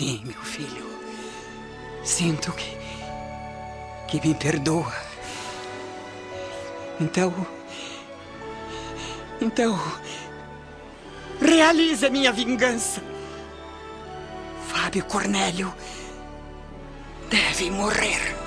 Sim, meu filho. Sinto que. que me perdoa. Então. Então. Realiza minha vingança. Fábio Cornélio deve morrer.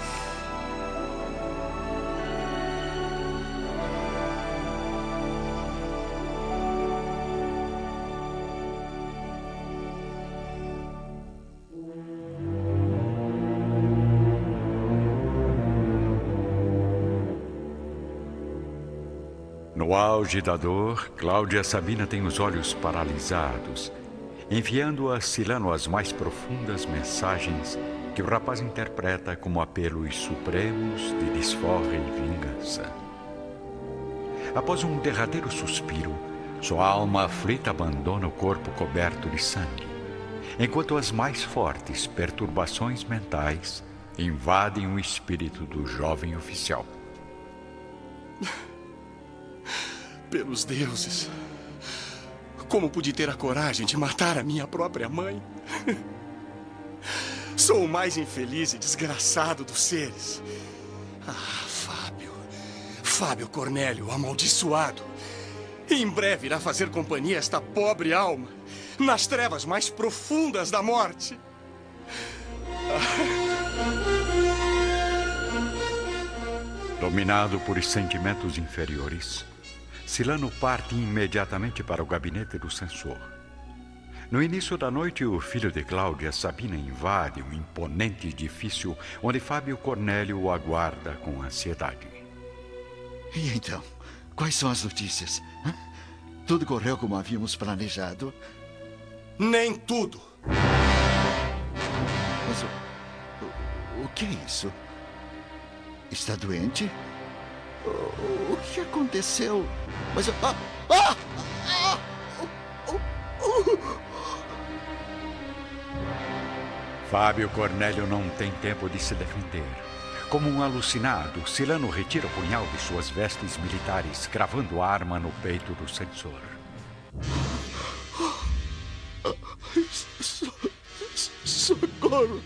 No auge da dor, Cláudia Sabina tem os olhos paralisados, enviando a Silano as mais profundas mensagens que o rapaz interpreta como apelos supremos de desforra e vingança. Após um derradeiro suspiro, sua alma aflita abandona o corpo coberto de sangue, enquanto as mais fortes perturbações mentais invadem o espírito do jovem oficial. Pelos deuses. Como pude ter a coragem de matar a minha própria mãe? Sou o mais infeliz e desgraçado dos seres. Ah, Fábio. Fábio Cornélio, amaldiçoado. Em breve irá fazer companhia a esta pobre alma nas trevas mais profundas da morte. Dominado por sentimentos inferiores, Silano parte imediatamente para o gabinete do censor. No início da noite, o filho de Cláudia, Sabina, invade um imponente edifício onde Fábio Cornélio o aguarda com ansiedade. E então, quais são as notícias? Hã? Tudo correu como havíamos planejado? Nem tudo. Mas o, o, o que é isso? Está doente? O, o que aconteceu? Mas. Ah, ah, ah, uh. Fábio Cornélio não tem tempo de se defender. Como um alucinado, Silano retira o punhal de suas vestes militares, cravando a arma no peito do censor. Socorro!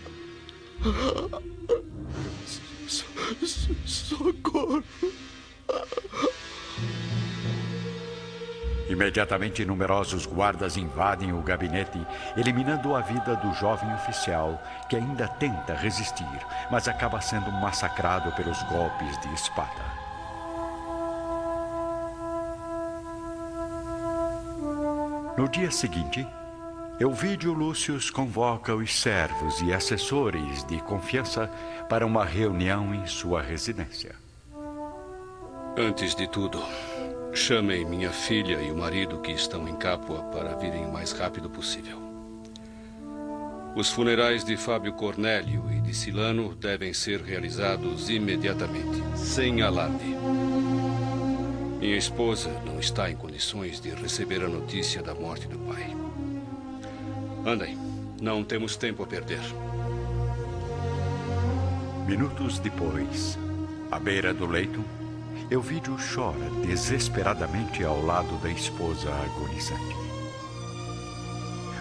Socorro! Imediatamente, numerosos guardas invadem o gabinete, eliminando a vida do jovem oficial, que ainda tenta resistir, mas acaba sendo massacrado pelos golpes de espada. No dia seguinte, Elvídio Lúcius convoca os servos e assessores de confiança para uma reunião em sua residência. Antes de tudo, chamem minha filha e o marido que estão em Capua para virem o mais rápido possível. Os funerais de Fábio Cornélio e de Silano devem ser realizados imediatamente, sem alarde. Minha esposa não está em condições de receber a notícia da morte do pai. Andem, não temos tempo a perder. Minutos depois, à beira do leito, Elvídio chora desesperadamente ao lado da esposa agonizante.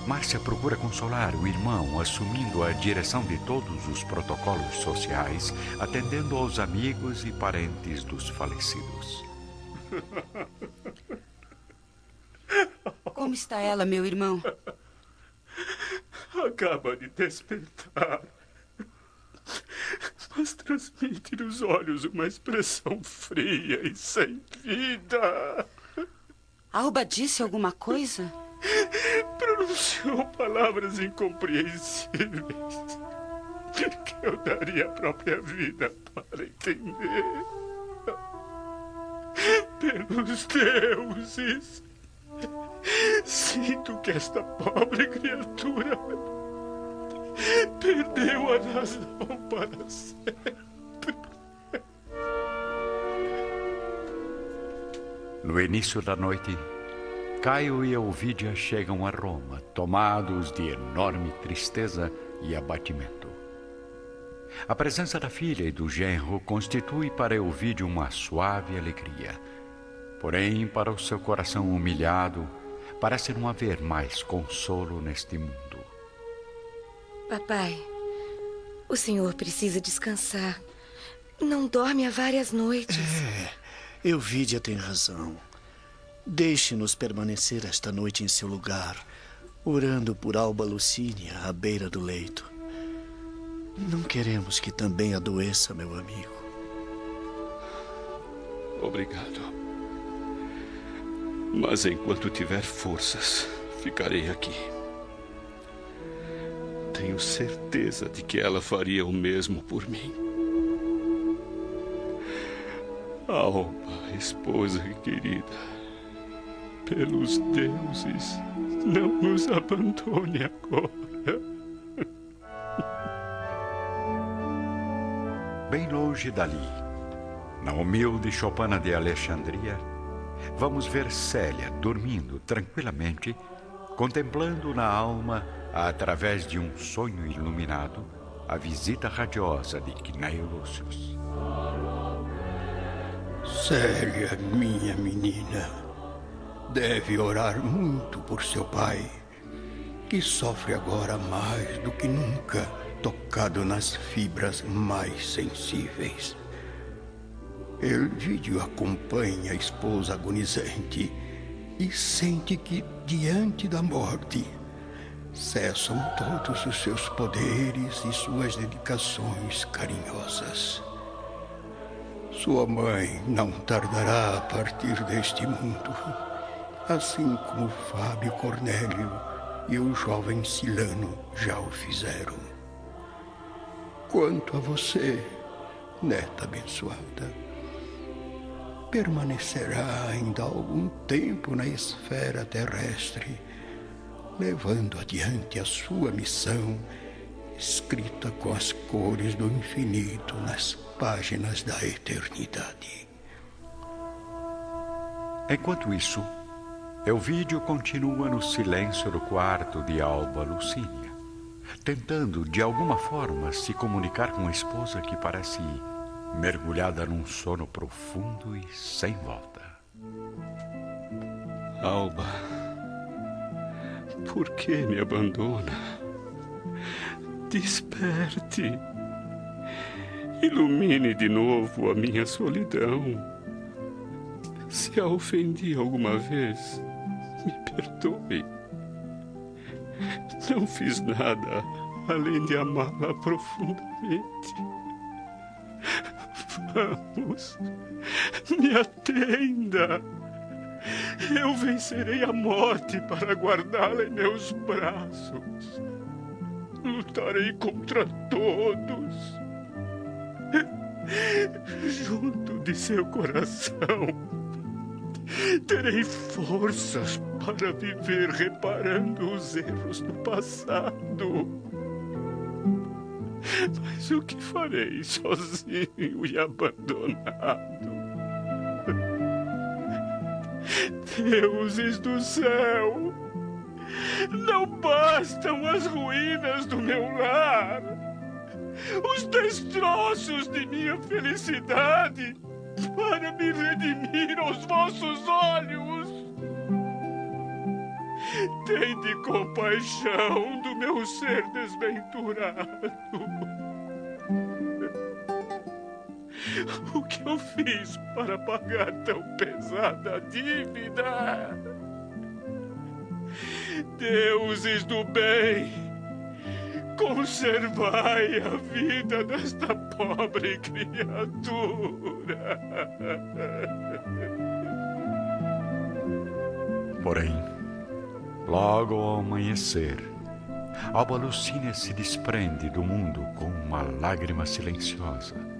Márcia procura consolar o irmão, assumindo a direção de todos os protocolos sociais, atendendo aos amigos e parentes dos falecidos. Como está ela, meu irmão? Acaba de despertar. Transmite nos olhos uma expressão fria e sem vida. Alba disse alguma coisa? Pronunciou palavras incompreensíveis que eu daria a própria vida para entender. Pelos deuses, sinto que esta pobre criatura perdeu a razão para sempre. No início da noite, Caio e Ovídia chegam a Roma, tomados de enorme tristeza e abatimento. A presença da filha e do genro constitui para Ovídio uma suave alegria. Porém, para o seu coração humilhado, parece não haver mais consolo neste mundo. Papai, o senhor precisa descansar. Não dorme há várias noites. É, Euvídia tem razão. Deixe-nos permanecer esta noite em seu lugar, orando por Alba Lucínia à beira do leito. Não queremos que também adoeça, meu amigo. Obrigado. Mas enquanto tiver forças, ficarei aqui. Tenho certeza de que ela faria o mesmo por mim. Alma, esposa querida, pelos deuses, não nos abandone agora. Bem longe dali, na humilde Chopana de Alexandria, vamos ver Célia dormindo tranquilamente, contemplando na alma, através de um sonho iluminado, a visita radiosa de Cneio Lúcius. Célia, minha menina, deve orar muito por seu pai, que sofre agora mais do que nunca, tocado nas fibras mais sensíveis. Elvídio acompanha a esposa agonizante e sente que, diante da morte, cessam todos os seus poderes e suas dedicações carinhosas. Sua mãe não tardará a partir deste mundo, assim como Fábio Cornélio e o jovem Silano já o fizeram. Quanto a você, neta abençoada, permanecerá ainda algum tempo na esfera terrestre, levando adiante a sua missão, escrita com as cores do infinito nas páginas da eternidade. Enquanto isso, Elvídio continua no silêncio do quarto de Alba Lucínia, tentando de alguma forma se comunicar com a esposa que parece mergulhada num sono profundo e sem volta. Alba, por que me abandona? Desperte. Ilumine de novo a minha solidão. Se a ofendi alguma vez, me perdoe. Não fiz nada além de amá-la profundamente. Vamos, me atenda. Eu vencerei a morte para guardá-la em meus braços. Lutarei contra todos. Junto de seu coração, terei forças para viver reparando os erros do passado. Mas o que farei sozinho e abandonado? Deuses do céu, não bastam as ruínas do meu lar, os destroços de minha felicidade para me redimir aos vossos olhos. Tende compaixão do meu ser desventurado. O que eu fiz para pagar tão pesada dívida? Deuses do bem, conservai a vida desta pobre criatura. Porém, logo ao amanhecer, Alba Lucínia se desprende do mundo com uma lágrima silenciosa.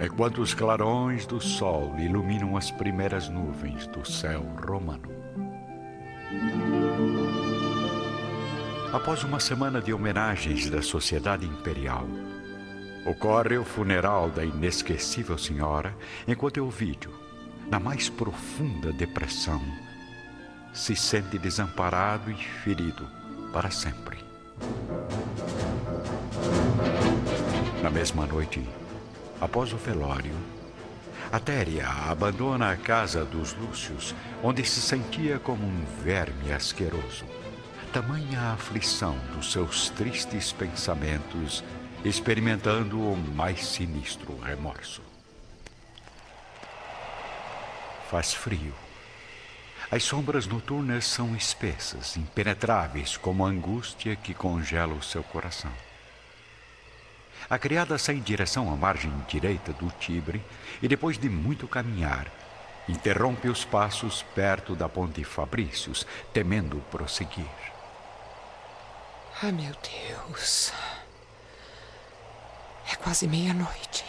Enquanto os clarões do sol iluminam as primeiras nuvens do céu romano. Após uma semana de homenagens da Sociedade Imperial, ocorre o funeral da inesquecível senhora, enquanto Elvídio, na mais profunda depressão, se sente desamparado e ferido para sempre. Na mesma noite, após o velório, Atéria abandona a casa dos Lúcios, onde se sentia como um verme asqueroso, tamanha aflição dos seus tristes pensamentos, experimentando o mais sinistro remorso. Faz frio. As sombras noturnas são espessas, impenetráveis, como a angústia que congela o seu coração. A criada sai em direção à margem direita do Tibre e, depois de muito caminhar, interrompe os passos perto da ponte Fabrícios, temendo prosseguir. Ah, meu Deus. É quase meia-noite.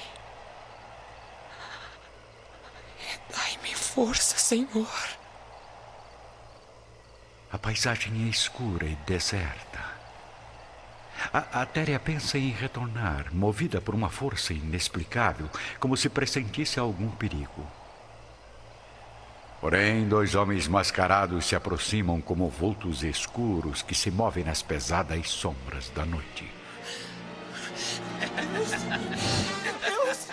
Dai-me força, Senhor. A paisagem é escura e deserta. A, a Téria pensa em retornar, movida por uma força inexplicável, como se pressentisse algum perigo. Porém, dois homens mascarados se aproximam como vultos escuros que se movem nas pesadas sombras da noite. Deus!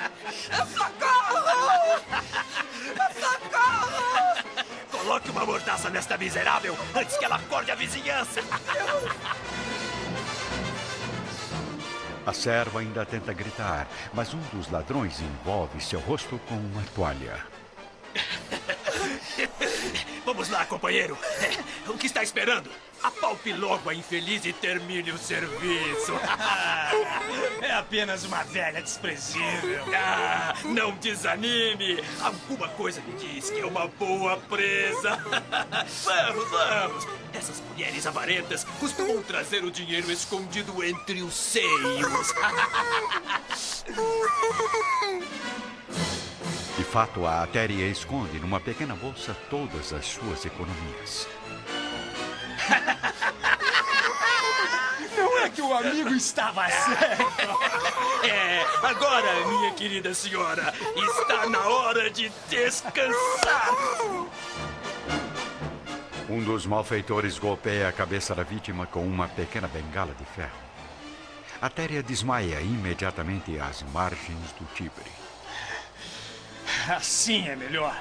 Socorro! Socorro! Coloque uma mordaça nesta miserável antes que ela acorde a vizinhança. A serva ainda tenta gritar, mas um dos ladrões envolve seu rosto com uma toalha. Vamos lá, companheiro. O que está esperando? Apalpe logo a infeliz e termine o serviço. É apenas uma velha desprezível. Ah, não desanime. Alguma coisa me diz que é uma boa presa. Vamos, vamos. Essas mulheres avarentas costumam trazer o dinheiro escondido entre os seios. De fato, a Atéria esconde numa pequena bolsa todas as suas economias. Não é que o amigo estava certo. É, agora, minha querida senhora, está na hora de descansar. Um dos malfeitores golpeia a cabeça da vítima com uma pequena bengala de ferro. A Téria desmaia imediatamente às margens do Tibre. Assim é melhor.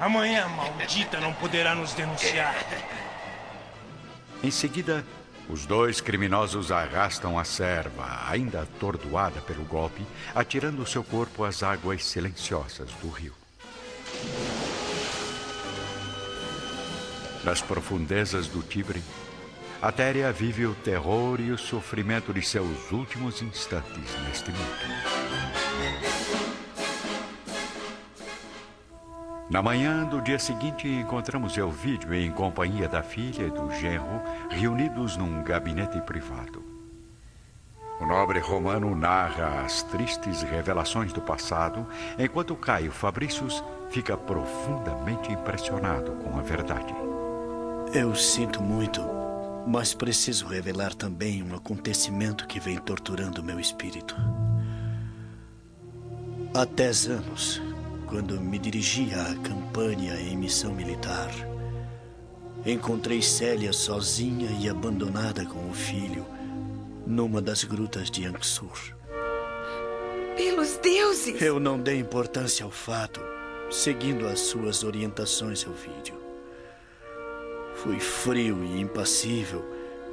Amanhã a maldita não poderá nos denunciar. Em seguida, os dois criminosos arrastam a serva, ainda atordoada pelo golpe, atirando seu corpo às águas silenciosas do rio. Nas profundezas do Tibre, a Téria vive o terror e o sofrimento de seus últimos instantes neste mundo. Na manhã do dia seguinte, encontramos Elvídio em companhia da filha e do genro, reunidos num gabinete privado. O nobre romano narra as tristes revelações do passado, enquanto Caio Fabricius fica profundamente impressionado com a verdade. Eu sinto muito, mas preciso revelar também um acontecimento que vem torturando meu espírito. Há dez anos, quando me dirigia à campanha em missão militar, encontrei Célia sozinha e abandonada com o filho numa das grutas de Anxur. Pelos deuses! Eu não dei importância ao fato, seguindo as suas orientações, Elvídio. Fui frio e impassível,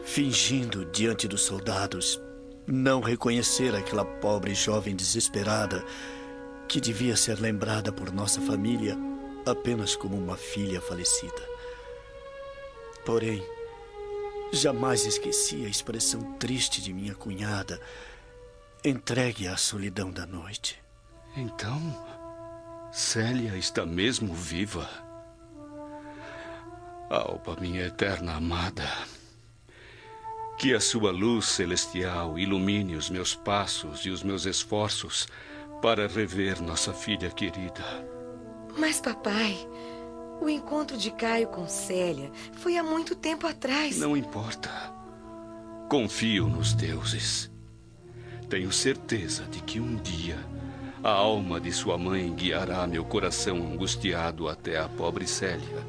fingindo diante dos soldados não reconhecer aquela pobre jovem desesperada que devia ser lembrada por nossa família apenas como uma filha falecida. Porém, jamais esqueci a expressão triste de minha cunhada, entregue à solidão da noite. Então, Célia está mesmo viva. Alba, minha eterna amada, que a sua luz celestial ilumine os meus passos e os meus esforços para rever nossa filha querida. Mas, papai, o encontro de Caio com Célia foi há muito tempo atrás. Não importa. Confio nos deuses. Tenho certeza de que um dia a alma de sua mãe guiará meu coração angustiado até a pobre Célia,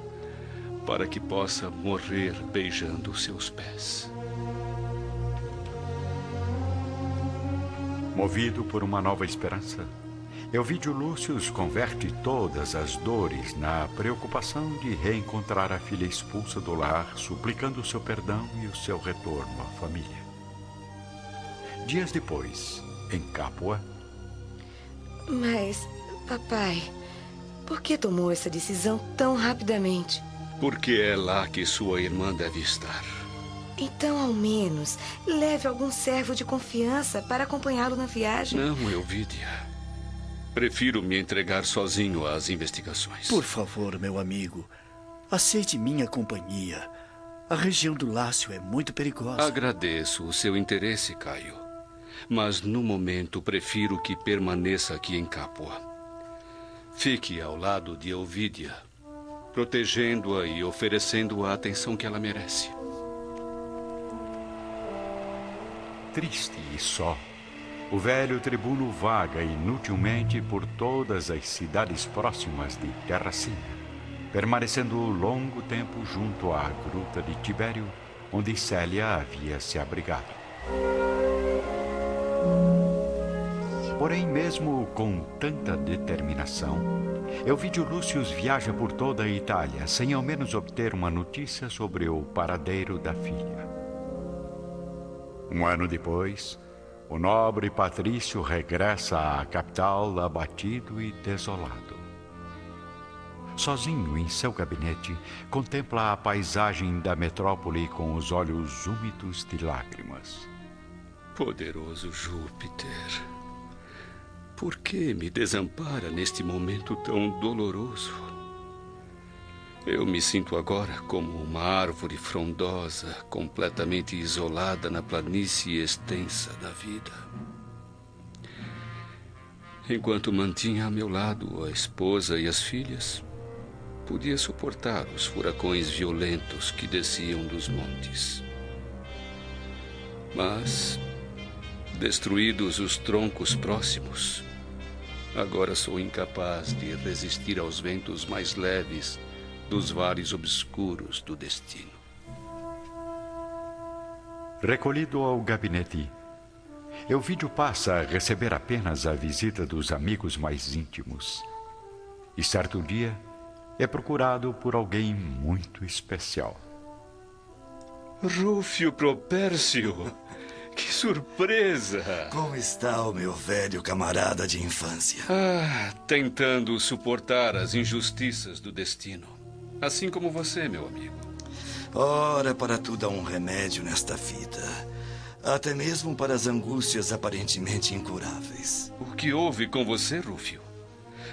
para que possa morrer beijando seus pés. Movido por uma nova esperança, Elvídio Lúcio converte todas as dores na preocupação de reencontrar a filha expulsa do lar, suplicando o seu perdão e o seu retorno à família. Dias depois, em Capua. Mas, papai, por que tomou essa decisão tão rapidamente? Porque é lá que sua irmã deve estar. Então, ao menos, leve algum servo de confiança para acompanhá-lo na viagem. Não, Elvídia. Prefiro me entregar sozinho às investigações. Por favor, meu amigo, aceite minha companhia. A região do Lácio é muito perigosa. Agradeço o seu interesse, Caio. Mas no momento prefiro que permaneça aqui em Capua. Fique ao lado de Elvídia, protegendo-a e oferecendo a atenção que ela merece. Triste e só, o velho tribuno vaga inutilmente por todas as cidades próximas de Terracina, permanecendo longo tempo junto à gruta de Tibério, onde Célia havia se abrigado. Porém, mesmo com tanta determinação, Elvídio Lúcius viaja por toda a Itália sem ao menos obter uma notícia sobre o paradeiro da filha. Um ano depois, o nobre Patrício regressa à capital abatido e desolado. Sozinho em seu gabinete, contempla a paisagem da metrópole com os olhos úmidos de lágrimas. Poderoso Júpiter, por que me desampara neste momento tão doloroso? Eu me sinto agora como uma árvore frondosa, completamente isolada na planície extensa da vida. Enquanto mantinha a meu lado a esposa e as filhas, podia suportar os furacões violentos que desciam dos montes. Mas, destruídos os troncos próximos, agora sou incapaz de resistir aos ventos mais leves dos vales obscuros do destino. Recolhido ao gabinete, Elvídio passa a receber apenas a visita dos amigos mais íntimos. E certo dia é procurado por alguém muito especial. Rúfio Propércio! Que surpresa! Como está o meu velho camarada de infância? Ah, tentando suportar as injustiças do destino. Assim como você, meu amigo. Ora, para tudo há um remédio nesta vida. Até mesmo para as angústias aparentemente incuráveis. O que houve com você, Rúfio?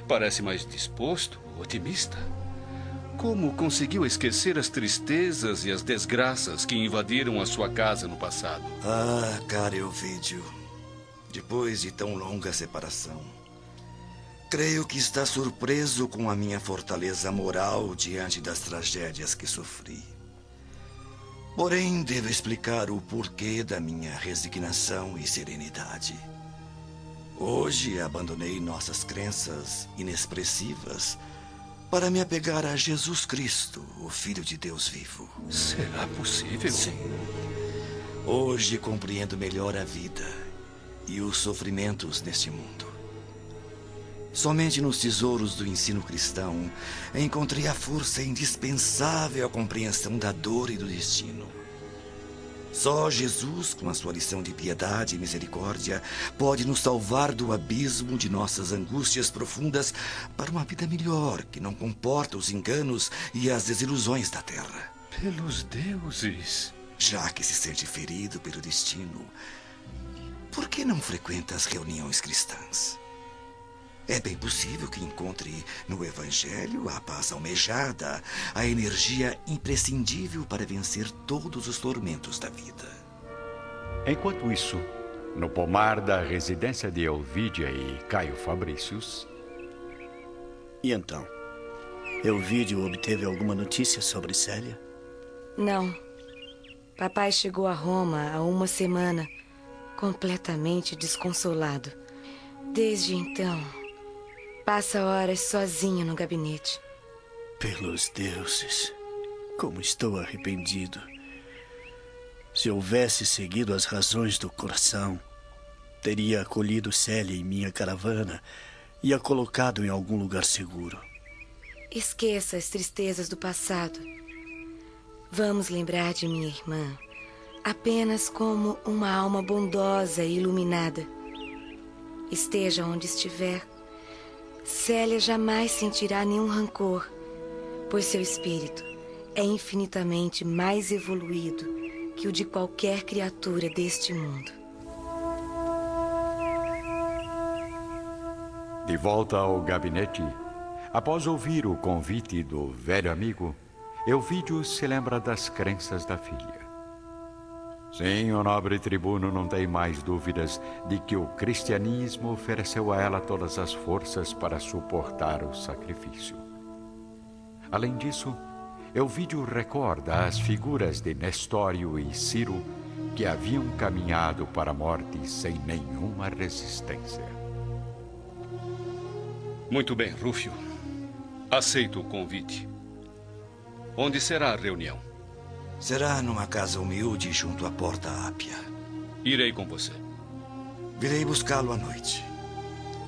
Parece mais disposto, otimista. Como conseguiu esquecer as tristezas e as desgraças que invadiram a sua casa no passado? Ah, cara Elvídio. Depois de tão longa separação, creio que está surpreso com a minha fortaleza moral diante das tragédias que sofri. Porém, devo explicar o porquê da minha resignação e serenidade. Hoje abandonei nossas crenças inexpressivas para me apegar a Jesus Cristo, o Filho de Deus vivo. Será possível? Sim. Hoje compreendo melhor a vida e os sofrimentos neste mundo. Somente nos tesouros do ensino cristão encontrei a força indispensável à compreensão da dor e do destino. Só Jesus, com a sua lição de piedade e misericórdia, pode nos salvar do abismo de nossas angústias profundas para uma vida melhor que não comporta os enganos e as desilusões da terra. Pelos deuses! Já que se sente ferido pelo destino, por que não frequenta as reuniões cristãs? É bem possível que encontre no Evangelho a paz almejada, a energia imprescindível para vencer todos os tormentos da vida. Enquanto isso, no pomar da residência de Elvídia e Caio Fabricius. E então? Elvídio obteve alguma notícia sobre Célia? Não. Papai chegou a Roma há uma semana, completamente desconsolado. Desde então, Passa horas sozinho no gabinete. Pelos deuses, como estou arrependido. Se houvesse seguido as razões do coração, teria acolhido Célia em minha caravana e a colocado em algum lugar seguro. Esqueça as tristezas do passado. Vamos lembrar de minha irmã apenas como uma alma bondosa e iluminada. Esteja onde estiver, Célia jamais sentirá nenhum rancor, pois seu espírito é infinitamente mais evoluído que o de qualquer criatura deste mundo. De volta ao gabinete, após ouvir o convite do velho amigo, Elvídio se lembra das crenças da filha. Sim, o nobre tribuno não tem mais dúvidas de que o cristianismo ofereceu a ela todas as forças para suportar o sacrifício. Além disso, Elvídio recorda as figuras de Nestório e Ciro que haviam caminhado para a morte sem nenhuma resistência. Muito bem, Rúfio. Aceito o convite. Onde será a reunião? Será numa casa humilde junto à porta Ápia. Irei com você. Virei buscá-lo à noite.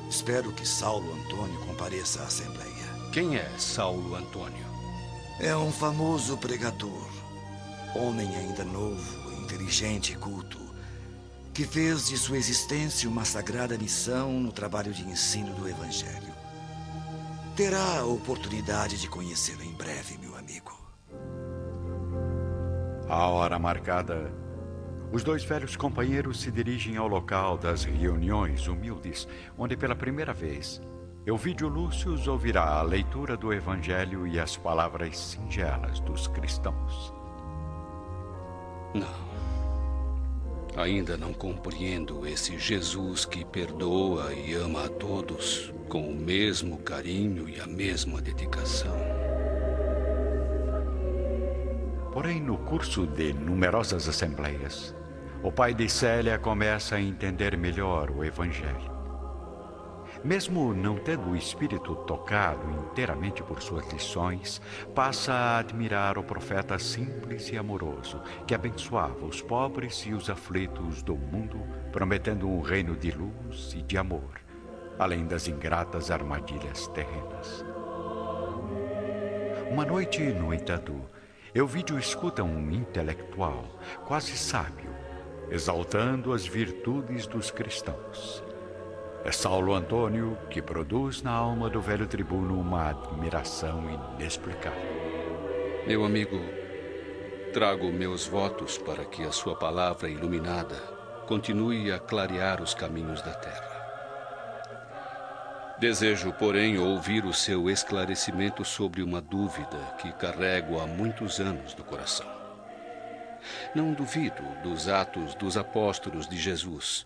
Espero que Saulo Antônio compareça à Assembleia. Quem é Saulo Antônio? É um famoso pregador. Homem ainda novo, inteligente e culto. Que fez de sua existência uma sagrada missão no trabalho de ensino do Evangelho. Terá a oportunidade de conhecê-lo em breve, meu amigo. À hora marcada, os dois velhos companheiros se dirigem ao local das reuniões humildes, onde pela primeira vez Elvídio Lúcio ouvirá a leitura do Evangelho e as palavras singelas dos cristãos. Não. Ainda não compreendo esse Jesus que perdoa e ama a todos com o mesmo carinho e a mesma dedicação. Porém, no curso de numerosas assembleias, o pai de Célia começa a entender melhor o Evangelho. Mesmo não tendo o espírito tocado inteiramente por suas lições, passa a admirar o profeta simples e amoroso, que abençoava os pobres e os aflitos do mundo, prometendo um reino de luz e de amor, além das ingratas armadilhas terrenas. Uma noite, no entanto, Elvídio escuta um intelectual, quase sábio, exaltando as virtudes dos cristãos. É Saulo Antônio que produz na alma do velho tribuno uma admiração inexplicável. Meu amigo, trago meus votos para que a sua palavra iluminada continue a clarear os caminhos da terra. Desejo, porém, ouvir o seu esclarecimento sobre uma dúvida que carrego há muitos anos no coração. Não duvido dos atos dos apóstolos de Jesus,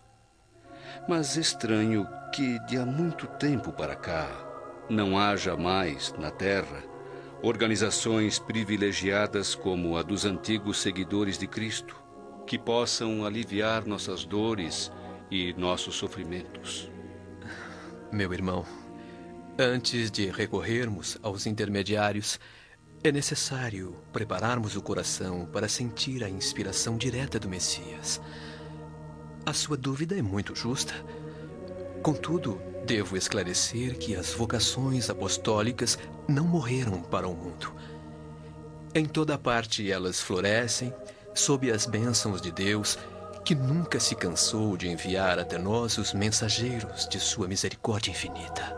mas estranho que de há muito tempo para cá não haja mais na Terra organizações privilegiadas como a dos antigos seguidores de Cristo, que possam aliviar nossas dores e nossos sofrimentos. Meu irmão, antes de recorrermos aos intermediários, é necessário prepararmos o coração para sentir a inspiração direta do Messias. A sua dúvida é muito justa. Contudo, devo esclarecer que as vocações apostólicas não morreram para o mundo. Em toda parte elas florescem, sob as bênçãos de Deus que nunca se cansou de enviar até nós os mensageiros de sua misericórdia infinita.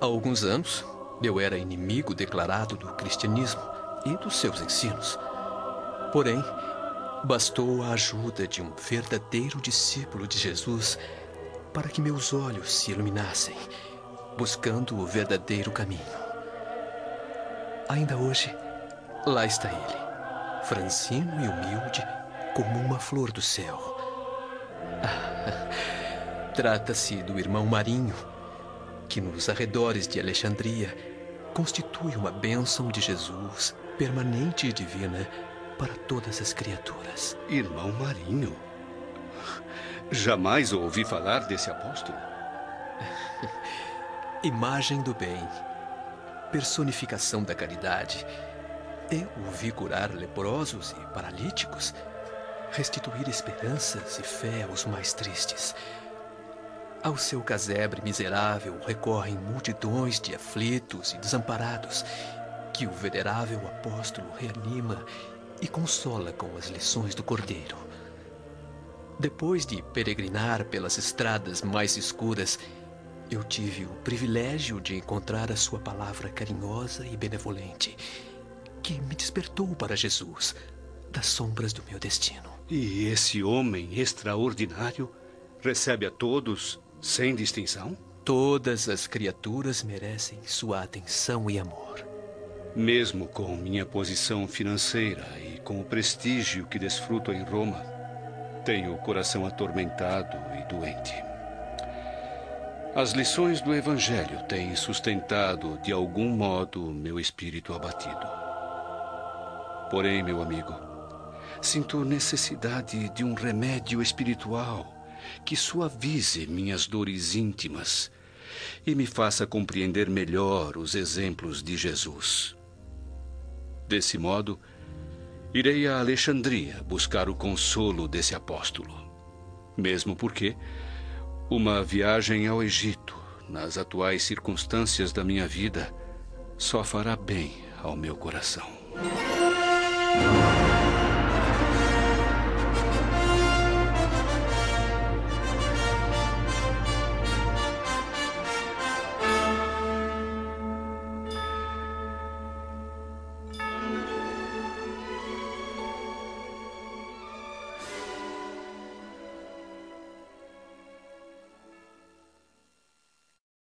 Há alguns anos, eu era inimigo declarado do cristianismo e dos seus ensinos. Porém, bastou a ajuda de um verdadeiro discípulo de Jesus para que meus olhos se iluminassem, buscando o verdadeiro caminho. Ainda hoje, lá está ele, franzino e humilde como uma flor do céu. Ah, Trata-se do irmão Marinho, que nos arredores de Alexandria constitui uma bênção de Jesus permanente e divina para todas as criaturas. Irmão Marinho? Jamais ouvi falar desse apóstolo. Imagem do bem, personificação da caridade. Eu o vi curar leprosos e paralíticos restituir esperanças e fé aos mais tristes. Ao seu casebre miserável recorrem multidões de aflitos e desamparados, que o venerável apóstolo reanima e consola com as lições do Cordeiro. Depois de peregrinar pelas estradas mais escuras, eu tive o privilégio de encontrar a sua palavra carinhosa e benevolente, que me despertou para Jesus, das sombras do meu destino. E esse homem extraordinário recebe a todos sem distinção? Todas as criaturas merecem sua atenção e amor. Mesmo com minha posição financeira e com o prestígio que desfruto em Roma, tenho o coração atormentado e doente. As lições do Evangelho têm sustentado, de algum modo, meu espírito abatido. Porém, meu amigo, sinto necessidade de um remédio espiritual que suavize minhas dores íntimas e me faça compreender melhor os exemplos de Jesus. Desse modo, irei a Alexandria buscar o consolo desse apóstolo. Mesmo porque uma viagem ao Egito, nas atuais circunstâncias da minha vida, só fará bem ao meu coração.